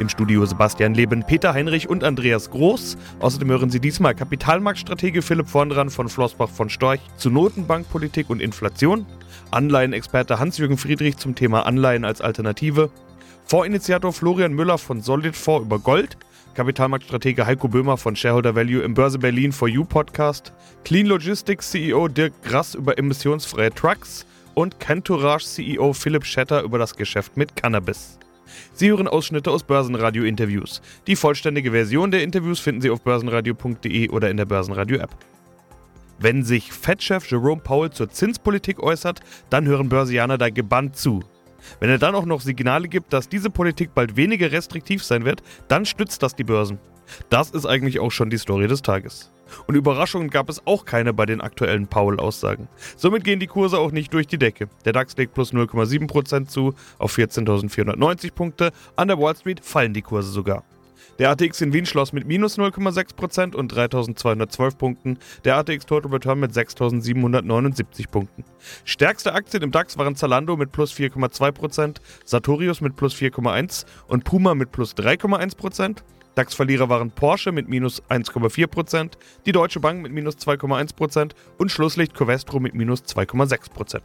Im Studio Sebastian Leben, Peter Heinrich und Andreas Groß. Außerdem hören Sie diesmal Kapitalmarktstratege Philipp Vorndran von Flossbach von Storch zu Notenbankpolitik und Inflation. Anleihenexperte Hans-Jürgen Friedrich zum Thema Anleihen als Alternative, Fondsinitiator Florian Müller von Solid Fonds über Gold, Kapitalmarktstratege Heiko Böhmer von Shareholder Value im Börse Berlin for You Podcast, Clean Logistics CEO Dirk Grass über emissionsfreie Trucks. Und Cantourage CEO Philipp Schetter über das Geschäft mit Cannabis. Sie hören Ausschnitte aus Börsenradio-Interviews. Die vollständige Version der Interviews finden Sie auf börsenradio.de oder in der Börsenradio-App. Wenn sich Fed-Chef Jerome Powell zur Zinspolitik äußert, dann hören Börsianer da gebannt zu. Wenn er dann auch noch Signale gibt, dass diese Politik bald weniger restriktiv sein wird, dann stützt das die Börsen. Das ist eigentlich auch schon die Story des Tages. Und Überraschungen gab es auch keine bei den aktuellen Powell-Aussagen. Somit gehen die Kurse auch nicht durch die Decke. Der DAX legt plus 0,7% zu auf 14.490 Punkte. An der Wall Street fallen die Kurse sogar. Der ATX in Wien schloss mit minus 0,6% und 3212 Punkten. Der ATX Total Return mit 6779 Punkten. Stärkste Aktien im DAX waren Zalando mit plus 4,2%, Sartorius mit plus 4,1% und Puma mit plus 3,1%. DAX-Verlierer waren Porsche mit minus 1,4%, die Deutsche Bank mit minus 2,1% und Schlusslicht Covestro mit minus 2,6%.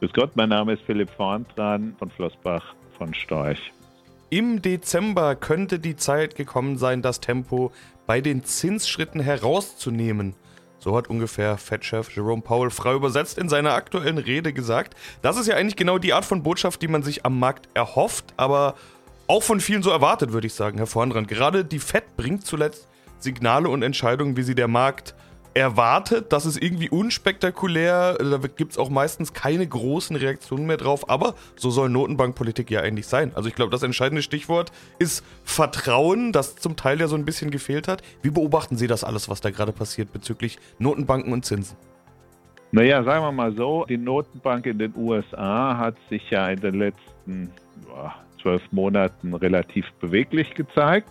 Grüß Gott, mein Name ist Philipp Vorntran von Flossbach von Storch. Im Dezember könnte die Zeit gekommen sein, das Tempo bei den Zinsschritten herauszunehmen. So hat ungefähr Fed-Chef Jerome Powell frei übersetzt in seiner aktuellen Rede gesagt. Das ist ja eigentlich genau die Art von Botschaft, die man sich am Markt erhofft, aber auch von vielen so erwartet, würde ich sagen, Herr Vornrand. Gerade die Fed bringt zuletzt Signale und Entscheidungen, wie sie der Markt erwartet. Das ist irgendwie unspektakulär. Da gibt es auch meistens keine großen Reaktionen mehr drauf. Aber so soll Notenbankpolitik ja eigentlich sein. Also ich glaube, das entscheidende Stichwort ist Vertrauen, das zum Teil ja so ein bisschen gefehlt hat. Wie beobachten Sie das alles, was da gerade passiert bezüglich Notenbanken und Zinsen? Naja, sagen wir mal so, die Notenbank in den USA hat sich ja in den letzten zwölf Monaten relativ beweglich gezeigt,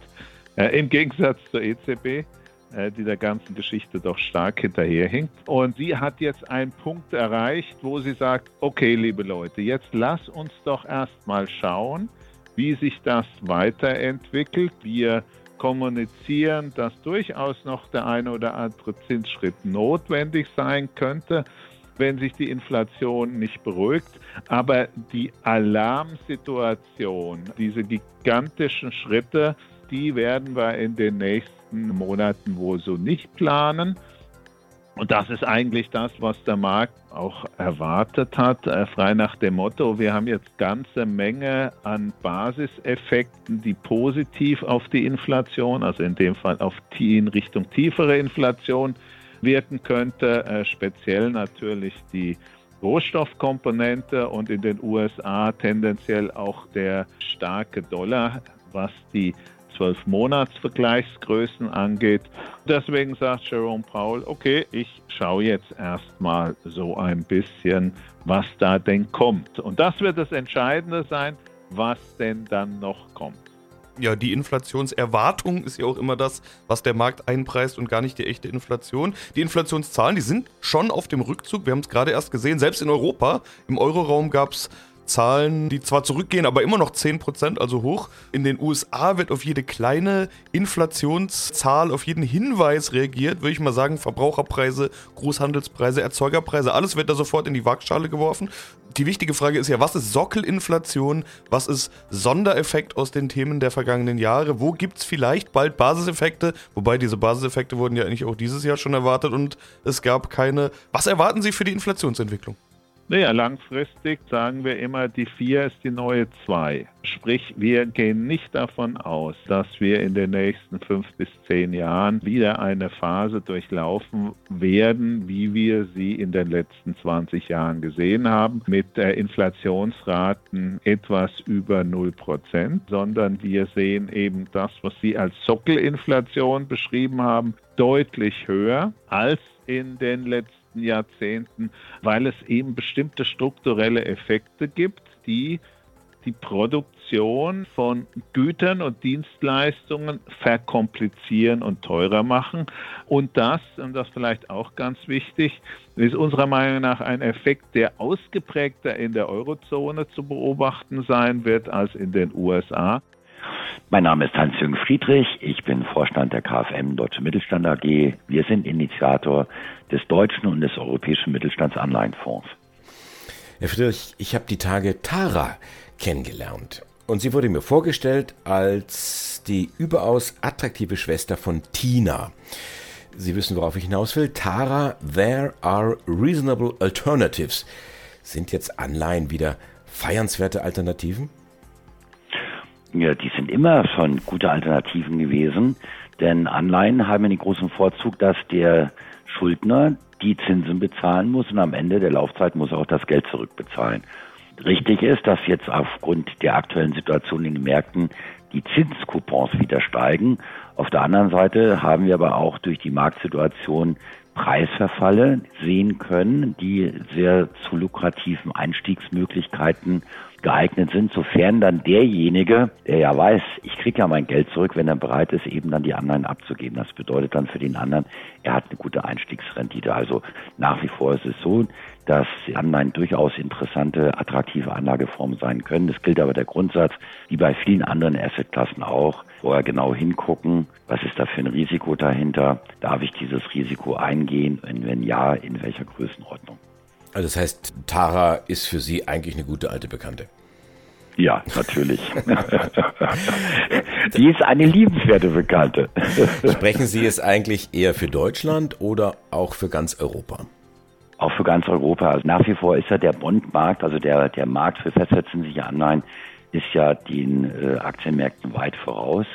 äh, im Gegensatz zur EZB. Äh, die der ganzen Geschichte doch stark hinterherhinkt. Und sie hat jetzt einen Punkt erreicht, wo sie sagt, okay, liebe Leute, jetzt lass uns doch erstmal schauen, wie sich das weiterentwickelt. Wir kommunizieren, dass durchaus noch der eine oder andere Zinsschritt notwendig sein könnte, wenn sich die Inflation nicht beruhigt. Aber die Alarmsituation, diese gigantischen Schritte, die werden wir in den nächsten Monaten wohl so nicht planen. Und das ist eigentlich das, was der Markt auch erwartet hat, äh, frei nach dem Motto, wir haben jetzt ganze Menge an Basiseffekten, die positiv auf die Inflation, also in dem Fall auf die in Richtung tiefere Inflation wirken könnte, äh, speziell natürlich die Rohstoffkomponente und in den USA tendenziell auch der starke Dollar, was die 12 Monatsvergleichsgrößen angeht. Deswegen sagt Jerome Powell, okay, ich schaue jetzt erstmal so ein bisschen, was da denn kommt. Und das wird das Entscheidende sein, was denn dann noch kommt. Ja, die Inflationserwartung ist ja auch immer das, was der Markt einpreist und gar nicht die echte Inflation. Die Inflationszahlen, die sind schon auf dem Rückzug. Wir haben es gerade erst gesehen, selbst in Europa. Im Euroraum gab es Zahlen, die zwar zurückgehen, aber immer noch 10%, also hoch. In den USA wird auf jede kleine Inflationszahl, auf jeden Hinweis reagiert, würde ich mal sagen, Verbraucherpreise, Großhandelspreise, Erzeugerpreise, alles wird da sofort in die Waagschale geworfen. Die wichtige Frage ist ja, was ist Sockelinflation? Was ist Sondereffekt aus den Themen der vergangenen Jahre? Wo gibt es vielleicht bald Basiseffekte? Wobei diese Basiseffekte wurden ja eigentlich auch dieses Jahr schon erwartet und es gab keine. Was erwarten Sie für die Inflationsentwicklung? Naja, langfristig sagen wir immer, die 4 ist die neue 2. Sprich, wir gehen nicht davon aus, dass wir in den nächsten 5 bis 10 Jahren wieder eine Phase durchlaufen werden, wie wir sie in den letzten 20 Jahren gesehen haben, mit Inflationsraten etwas über 0 Prozent, sondern wir sehen eben das, was Sie als Sockelinflation beschrieben haben, deutlich höher als in den letzten letzten Jahrzehnten, weil es eben bestimmte strukturelle Effekte gibt, die die Produktion von Gütern und Dienstleistungen verkomplizieren und teurer machen. Und das, und das vielleicht auch ganz wichtig, ist unserer Meinung nach ein Effekt, der ausgeprägter in der Eurozone zu beobachten sein wird als in den USA. Mein Name ist Hans-Jürgen Friedrich, ich bin Vorstand der KfM Deutsche Mittelstand AG. Wir sind Initiator des deutschen und des europäischen Mittelstandsanleihenfonds. Herr Friedrich, ich habe die Tage Tara kennengelernt. Und sie wurde mir vorgestellt als die überaus attraktive Schwester von Tina. Sie wissen, worauf ich hinaus will. Tara, there are reasonable alternatives. Sind jetzt Anleihen wieder feiernswerte Alternativen? Ja, die sind immer schon gute Alternativen gewesen, denn Anleihen haben den großen Vorzug, dass der Schuldner die Zinsen bezahlen muss und am Ende der Laufzeit muss er auch das Geld zurückbezahlen. Richtig ist, dass jetzt aufgrund der aktuellen Situation in den Märkten die Zinscoupons wieder steigen. Auf der anderen Seite haben wir aber auch durch die Marktsituation Preisverfalle sehen können, die sehr zu lukrativen Einstiegsmöglichkeiten geeignet sind, sofern dann derjenige, der ja weiß, ich kriege ja mein Geld zurück, wenn er bereit ist, eben dann die Anleihen abzugeben. Das bedeutet dann für den anderen, er hat eine gute Einstiegsrendite. Also nach wie vor ist es so, dass Anleihen durchaus interessante, attraktive Anlageformen sein können. Das gilt aber der Grundsatz, wie bei vielen anderen Assetklassen auch, vorher genau hingucken, was ist da für ein Risiko dahinter, darf ich dieses Risiko eingehen und wenn ja, in welcher Größenordnung. Also das heißt, Tara ist für Sie eigentlich eine gute alte Bekannte. Ja, natürlich. Die ist eine liebenswerte Bekannte. Sprechen Sie es eigentlich eher für Deutschland oder auch für ganz Europa? Auch für ganz Europa. Also nach wie vor ist ja der Bondmarkt, also der, der Markt für festverzinsliche Anleihen, ist ja den äh, Aktienmärkten weit voraus.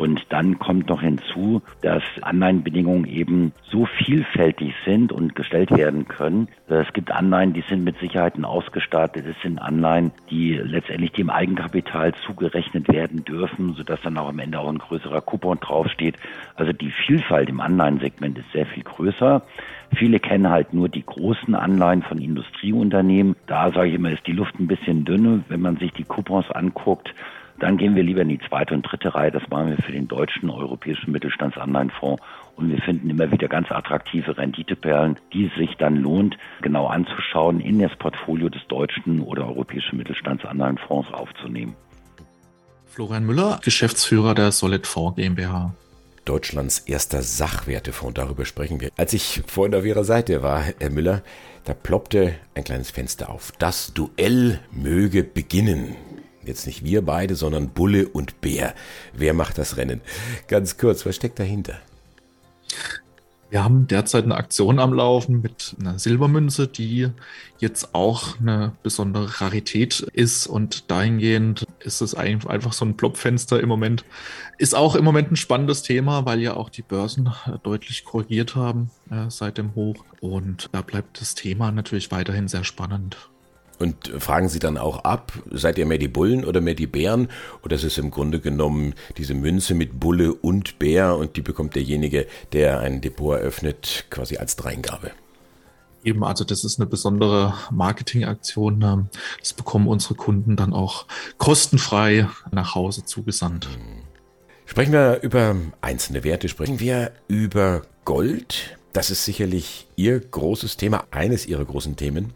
Und dann kommt noch hinzu, dass Anleihenbedingungen eben so vielfältig sind und gestellt werden können. Es gibt Anleihen, die sind mit Sicherheiten ausgestattet. Es sind Anleihen, die letztendlich dem Eigenkapital zugerechnet werden dürfen, sodass dann auch am Ende auch ein größerer Coupon draufsteht. Also die Vielfalt im Anleihensegment ist sehr viel größer. Viele kennen halt nur die großen Anleihen von Industrieunternehmen. Da sage ich immer, ist die Luft ein bisschen dünne. Wenn man sich die Coupons anguckt, dann gehen wir lieber in die zweite und dritte Reihe. Das machen wir für den deutschen europäischen Mittelstandsanleihenfonds. Und wir finden immer wieder ganz attraktive Renditeperlen, die es sich dann lohnt, genau anzuschauen, in das Portfolio des deutschen oder europäischen Mittelstandsanleihenfonds aufzunehmen. Florian Müller, Geschäftsführer der Solid Fonds GmbH. Deutschlands erster Sachwertefonds, darüber sprechen wir. Als ich vorhin auf Ihrer Seite war, Herr Müller, da ploppte ein kleines Fenster auf. Das Duell möge beginnen. Jetzt nicht wir beide, sondern Bulle und Bär. Wer macht das Rennen? Ganz kurz, was steckt dahinter? Wir haben derzeit eine Aktion am Laufen mit einer Silbermünze, die jetzt auch eine besondere Rarität ist und dahingehend ist es einfach so ein Plopfenster im Moment. Ist auch im Moment ein spannendes Thema, weil ja auch die Börsen deutlich korrigiert haben äh, seit dem Hoch und da bleibt das Thema natürlich weiterhin sehr spannend. Und fragen Sie dann auch ab, seid ihr mehr die Bullen oder mehr die Bären? Oder ist es im Grunde genommen diese Münze mit Bulle und Bär und die bekommt derjenige, der ein Depot eröffnet, quasi als Dreingabe? Eben, also das ist eine besondere Marketingaktion. Ähm, das bekommen unsere Kunden dann auch kostenfrei nach Hause zugesandt. Sprechen wir über einzelne Werte, sprechen wir über Gold. Das ist sicherlich Ihr großes Thema, eines Ihrer großen Themen.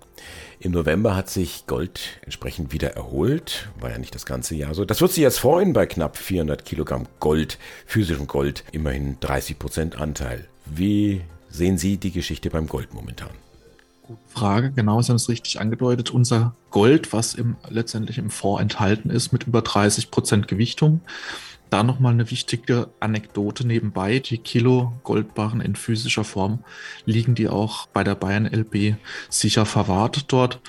Im November hat sich Gold entsprechend wieder erholt. War ja nicht das ganze Jahr so. Das wird sich jetzt freuen bei knapp 400 Kilogramm Gold, physischem Gold, immerhin 30 Prozent Anteil. Wie sehen Sie die Geschichte beim Gold momentan? Gute Frage, genau, Sie haben es richtig angedeutet. Unser Gold, was im, letztendlich im Fonds enthalten ist, mit über 30 Prozent Gewichtung, da nochmal eine wichtige Anekdote nebenbei. Die Kilo Goldbarren in physischer Form liegen die auch bei der Bayern LB sicher verwahrt dort.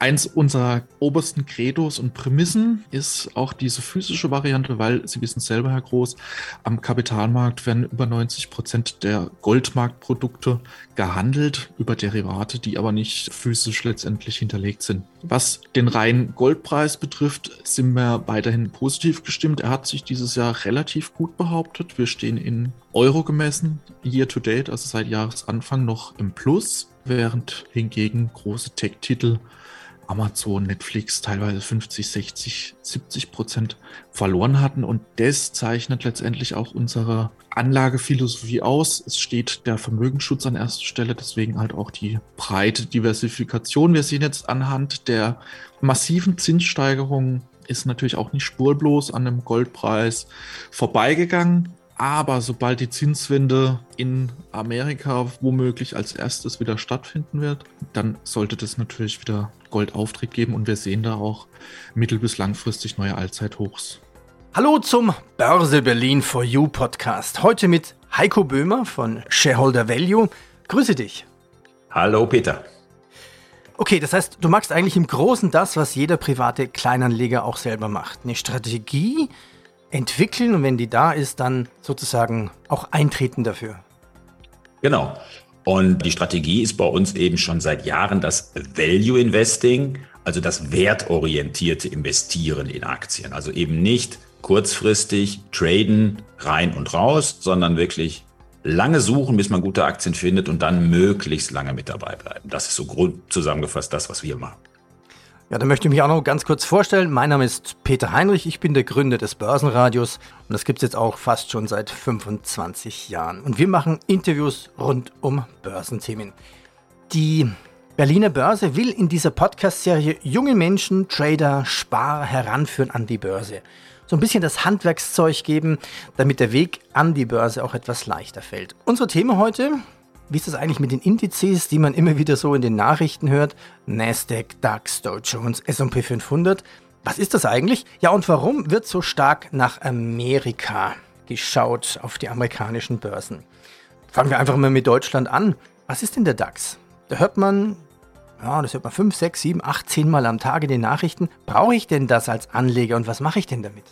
Eins unserer obersten Credos und Prämissen ist auch diese physische Variante, weil Sie wissen selber, Herr Groß, am Kapitalmarkt werden über 90 Prozent der Goldmarktprodukte gehandelt über Derivate, die aber nicht physisch letztendlich hinterlegt sind. Was den reinen Goldpreis betrifft, sind wir weiterhin positiv gestimmt. Er hat sich dieses Jahr relativ gut behauptet. Wir stehen in Euro gemessen, year to date, also seit Jahresanfang noch im Plus, während hingegen große Tech-Titel Amazon, Netflix teilweise 50, 60, 70 Prozent verloren hatten. Und das zeichnet letztendlich auch unsere Anlagephilosophie aus. Es steht der Vermögensschutz an erster Stelle, deswegen halt auch die breite Diversifikation. Wir sehen jetzt anhand der massiven Zinssteigerungen ist natürlich auch nicht spurlos an dem Goldpreis vorbeigegangen. Aber sobald die Zinswende in Amerika womöglich als erstes wieder stattfinden wird, dann sollte das natürlich wieder Goldauftritt geben und wir sehen da auch mittel- bis langfristig neue Allzeithochs. Hallo zum Börse Berlin for You Podcast. Heute mit Heiko Böhmer von Shareholder Value. Grüße dich. Hallo Peter. Okay, das heißt, du magst eigentlich im Großen das, was jeder private Kleinanleger auch selber macht. Eine Strategie, entwickeln und wenn die da ist, dann sozusagen auch eintreten dafür. Genau. Und die Strategie ist bei uns eben schon seit Jahren das Value Investing, also das wertorientierte Investieren in Aktien. Also eben nicht kurzfristig traden, rein und raus, sondern wirklich lange suchen, bis man gute Aktien findet und dann möglichst lange mit dabei bleiben. Das ist so grund zusammengefasst das, was wir machen. Ja, dann möchte ich mich auch noch ganz kurz vorstellen. Mein Name ist Peter Heinrich, ich bin der Gründer des Börsenradios und das gibt es jetzt auch fast schon seit 25 Jahren. Und wir machen Interviews rund um Börsenthemen. Die Berliner Börse will in dieser Podcast-Serie junge Menschen, Trader, Sparer heranführen an die Börse. So ein bisschen das Handwerkszeug geben, damit der Weg an die Börse auch etwas leichter fällt. Unser Thema heute, wie ist das eigentlich mit den Indizes, die man immer wieder so in den Nachrichten hört? Nasdaq, DAX, Dow Jones, S&P 500. Was ist das eigentlich? Ja, und warum wird so stark nach Amerika geschaut auf die amerikanischen Börsen? Fangen wir einfach mal mit Deutschland an. Was ist denn der DAX? Da hört man, ja, das hört man 5, 6, 7, 8, 10 Mal am Tag in den Nachrichten. Brauche ich denn das als Anleger und was mache ich denn damit?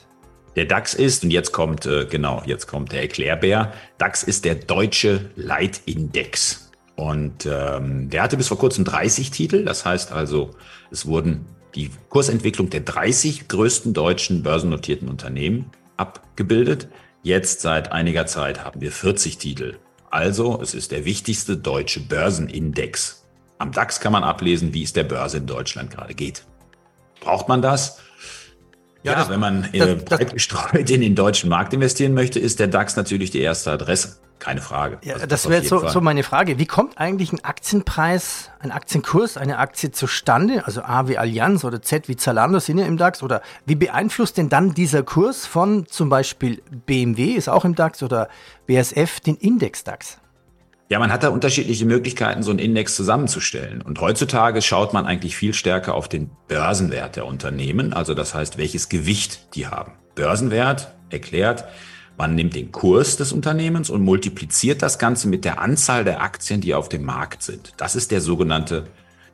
Der DAX ist, und jetzt kommt, äh, genau, jetzt kommt der Erklärbär, DAX ist der deutsche Leitindex. Und ähm, der hatte bis vor kurzem 30 Titel. Das heißt also, es wurden die Kursentwicklung der 30 größten deutschen börsennotierten Unternehmen abgebildet. Jetzt seit einiger Zeit haben wir 40 Titel. Also es ist der wichtigste deutsche Börsenindex. Am DAX kann man ablesen, wie es der Börse in Deutschland gerade geht. Braucht man das? Ja, ja das, wenn man äh, breit gestreut in den deutschen Markt investieren möchte, ist der DAX natürlich die erste Adresse. Keine Frage. Ja, also das, das wäre so, so meine Frage. Wie kommt eigentlich ein Aktienpreis, ein Aktienkurs, eine Aktie zustande? Also A wie Allianz oder Z wie Zalando sind ja im DAX. Oder wie beeinflusst denn dann dieser Kurs von zum Beispiel BMW, ist auch im DAX, oder BSF den Index DAX? Ja, man hat da unterschiedliche Möglichkeiten, so einen Index zusammenzustellen. Und heutzutage schaut man eigentlich viel stärker auf den Börsenwert der Unternehmen, also das heißt, welches Gewicht die haben. Börsenwert erklärt, man nimmt den Kurs des Unternehmens und multipliziert das Ganze mit der Anzahl der Aktien, die auf dem Markt sind. Das ist der sogenannte,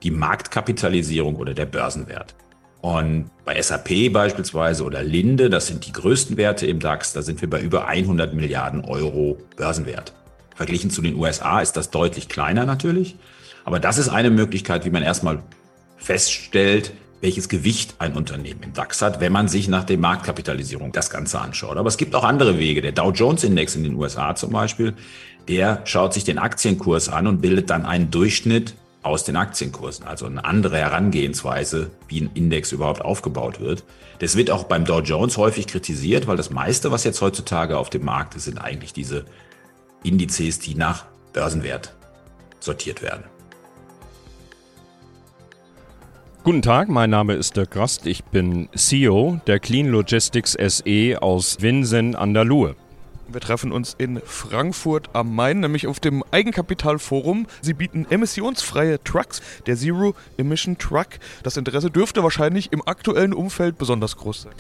die Marktkapitalisierung oder der Börsenwert. Und bei SAP beispielsweise oder Linde, das sind die größten Werte im DAX, da sind wir bei über 100 Milliarden Euro Börsenwert. Verglichen zu den USA ist das deutlich kleiner natürlich. Aber das ist eine Möglichkeit, wie man erstmal feststellt, welches Gewicht ein Unternehmen im DAX hat, wenn man sich nach der Marktkapitalisierung das Ganze anschaut. Aber es gibt auch andere Wege. Der Dow Jones Index in den USA zum Beispiel, der schaut sich den Aktienkurs an und bildet dann einen Durchschnitt aus den Aktienkursen, also eine andere Herangehensweise, wie ein Index überhaupt aufgebaut wird. Das wird auch beim Dow Jones häufig kritisiert, weil das meiste, was jetzt heutzutage auf dem Markt ist, sind eigentlich diese Indizes, die nach Börsenwert sortiert werden. Guten Tag, mein Name ist Dirk Rast. Ich bin CEO der Clean Logistics SE aus Winsen an der Luhe. Wir treffen uns in Frankfurt am Main, nämlich auf dem Eigenkapitalforum. Sie bieten emissionsfreie Trucks, der Zero Emission Truck. Das Interesse dürfte wahrscheinlich im aktuellen Umfeld besonders groß sein.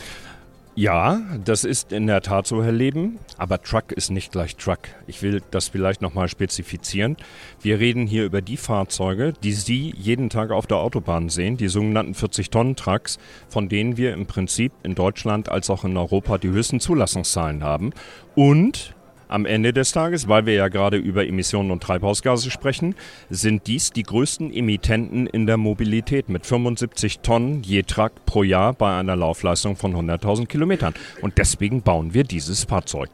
Ja, das ist in der Tat so, Herr Leben. Aber Truck ist nicht gleich Truck. Ich will das vielleicht nochmal spezifizieren. Wir reden hier über die Fahrzeuge, die Sie jeden Tag auf der Autobahn sehen, die sogenannten 40-Tonnen-Trucks, von denen wir im Prinzip in Deutschland als auch in Europa die höchsten Zulassungszahlen haben. Und am Ende des Tages, weil wir ja gerade über Emissionen und Treibhausgase sprechen, sind dies die größten Emittenten in der Mobilität mit 75 Tonnen je Truck pro Jahr bei einer Laufleistung von 100.000 Kilometern. Und deswegen bauen wir dieses Fahrzeug.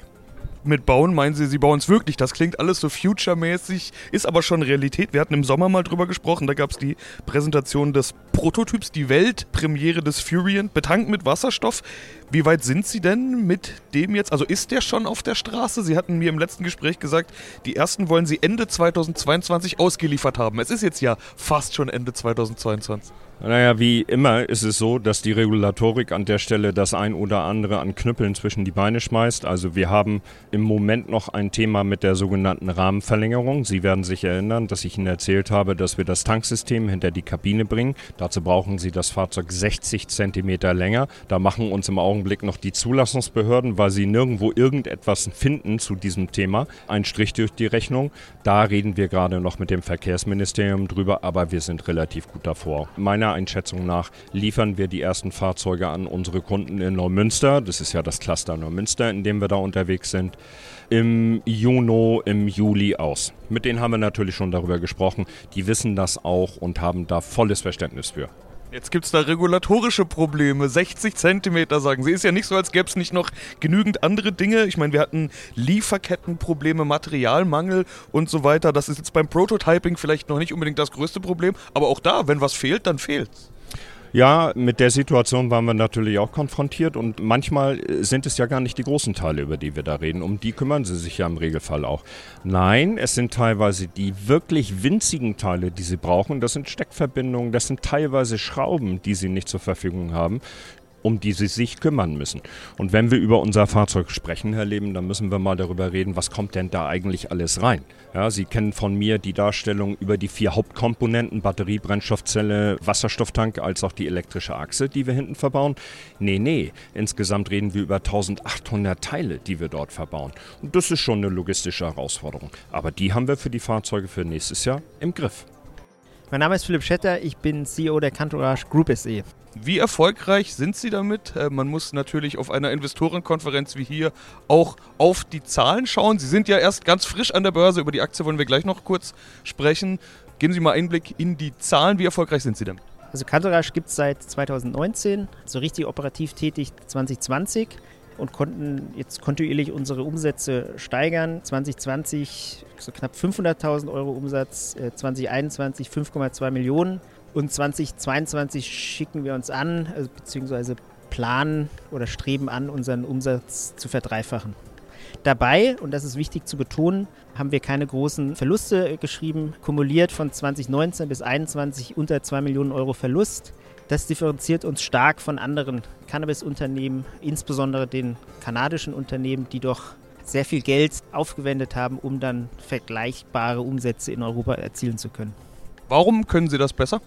Mit bauen meinen sie, sie bauen es wirklich. Das klingt alles so future-mäßig, ist aber schon Realität. Wir hatten im Sommer mal drüber gesprochen, da gab es die Präsentation des Prototyps, die Weltpremiere des Furion, betankt mit Wasserstoff. Wie weit sind Sie denn mit dem jetzt? Also ist der schon auf der Straße? Sie hatten mir im letzten Gespräch gesagt, die ersten wollen Sie Ende 2022 ausgeliefert haben. Es ist jetzt ja fast schon Ende 2022. Naja, wie immer ist es so, dass die Regulatorik an der Stelle das ein oder andere an Knüppeln zwischen die Beine schmeißt. Also wir haben im Moment noch ein Thema mit der sogenannten Rahmenverlängerung. Sie werden sich erinnern, dass ich Ihnen erzählt habe, dass wir das Tanksystem hinter die Kabine bringen. Dazu brauchen Sie das Fahrzeug 60 Zentimeter länger. Da machen uns im Augenblick noch die Zulassungsbehörden, weil sie nirgendwo irgendetwas finden zu diesem Thema, einen Strich durch die Rechnung. Da reden wir gerade noch mit dem Verkehrsministerium drüber, aber wir sind relativ gut davor. Meiner Einschätzung nach liefern wir die ersten Fahrzeuge an unsere Kunden in Neumünster. Das ist ja das Cluster Neumünster, in dem wir da unterwegs sind. Im Juni, im Juli aus. Mit denen haben wir natürlich schon darüber gesprochen. Die wissen das auch und haben da volles Verständnis für. Jetzt gibt es da regulatorische Probleme. 60 Zentimeter, sagen Sie. Ist ja nicht so, als gäbe es nicht noch genügend andere Dinge. Ich meine, wir hatten Lieferkettenprobleme, Materialmangel und so weiter. Das ist jetzt beim Prototyping vielleicht noch nicht unbedingt das größte Problem. Aber auch da, wenn was fehlt, dann fehlt's. Ja, mit der Situation waren wir natürlich auch konfrontiert und manchmal sind es ja gar nicht die großen Teile, über die wir da reden. Um die kümmern sie sich ja im Regelfall auch. Nein, es sind teilweise die wirklich winzigen Teile, die sie brauchen. Das sind Steckverbindungen, das sind teilweise Schrauben, die sie nicht zur Verfügung haben um die sie sich kümmern müssen. Und wenn wir über unser Fahrzeug sprechen, Herr Leben, dann müssen wir mal darüber reden, was kommt denn da eigentlich alles rein. Ja, Sie kennen von mir die Darstellung über die vier Hauptkomponenten, Batterie, Brennstoffzelle, Wasserstofftank, als auch die elektrische Achse, die wir hinten verbauen. Nee, nee, insgesamt reden wir über 1800 Teile, die wir dort verbauen. Und das ist schon eine logistische Herausforderung. Aber die haben wir für die Fahrzeuge für nächstes Jahr im Griff. Mein Name ist Philipp Schetter, ich bin CEO der Cantourage Group SE. Wie erfolgreich sind Sie damit? Äh, man muss natürlich auf einer Investorenkonferenz wie hier auch auf die Zahlen schauen. Sie sind ja erst ganz frisch an der Börse, über die Aktie wollen wir gleich noch kurz sprechen. Geben Sie mal Einblick in die Zahlen. Wie erfolgreich sind Sie denn? Also Cantourage gibt es seit 2019, so richtig operativ tätig 2020 und konnten jetzt kontinuierlich unsere Umsätze steigern. 2020 so knapp 500.000 Euro Umsatz, 2021 äh, 5,2 Millionen und 2022 schicken wir uns an, also, beziehungsweise planen oder streben an, unseren Umsatz zu verdreifachen. Dabei, und das ist wichtig zu betonen, haben wir keine großen Verluste geschrieben. Kumuliert von 2019 bis 2021 unter 2 Millionen Euro Verlust. Das differenziert uns stark von anderen Cannabis-Unternehmen, insbesondere den kanadischen Unternehmen, die doch sehr viel Geld aufgewendet haben, um dann vergleichbare Umsätze in Europa erzielen zu können. Warum können Sie das besser?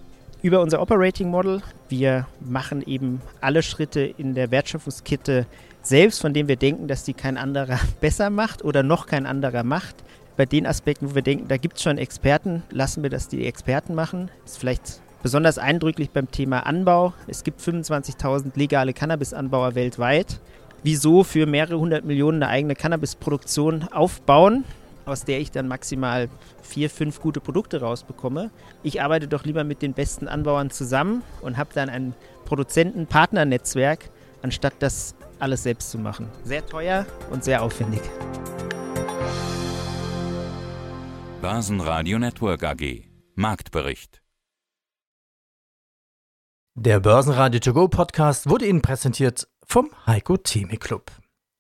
Über unser Operating Model. Wir machen eben alle Schritte in der Wertschöpfungskette selbst, von denen wir denken, dass die kein anderer besser macht oder noch kein anderer macht. Bei den Aspekten, wo wir denken, da gibt es schon Experten, lassen wir das die Experten machen. Das ist vielleicht besonders eindrücklich beim Thema Anbau. Es gibt 25.000 legale Cannabisanbauer weltweit wieso für mehrere hundert Millionen eine eigene Cannabisproduktion aufbauen, aus der ich dann maximal vier, fünf gute Produkte rausbekomme. Ich arbeite doch lieber mit den besten Anbauern zusammen und habe dann ein Produzenten-Partner-Netzwerk, anstatt das alles selbst zu machen. Sehr teuer und sehr aufwendig. Börsenradio Network AG Marktbericht Der Börsenradio To Go Podcast wurde Ihnen präsentiert vom Heiko Theme Club.